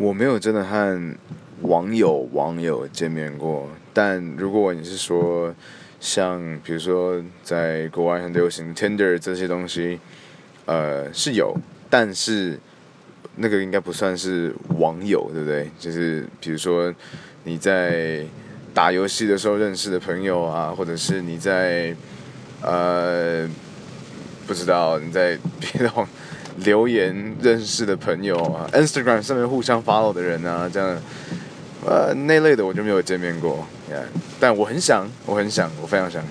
我没有真的和网友网友见面过，但如果你是说像比如说在国外很流行 Tinder 这些东西，呃是有，但是那个应该不算是网友，对不对？就是比如说你在打游戏的时候认识的朋友啊，或者是你在呃不知道你在别的网。留言认识的朋友啊，Instagram 上面互相 follow 的人啊，这样，呃，那类的我就没有见面过，但我很想，我很想，我非常想。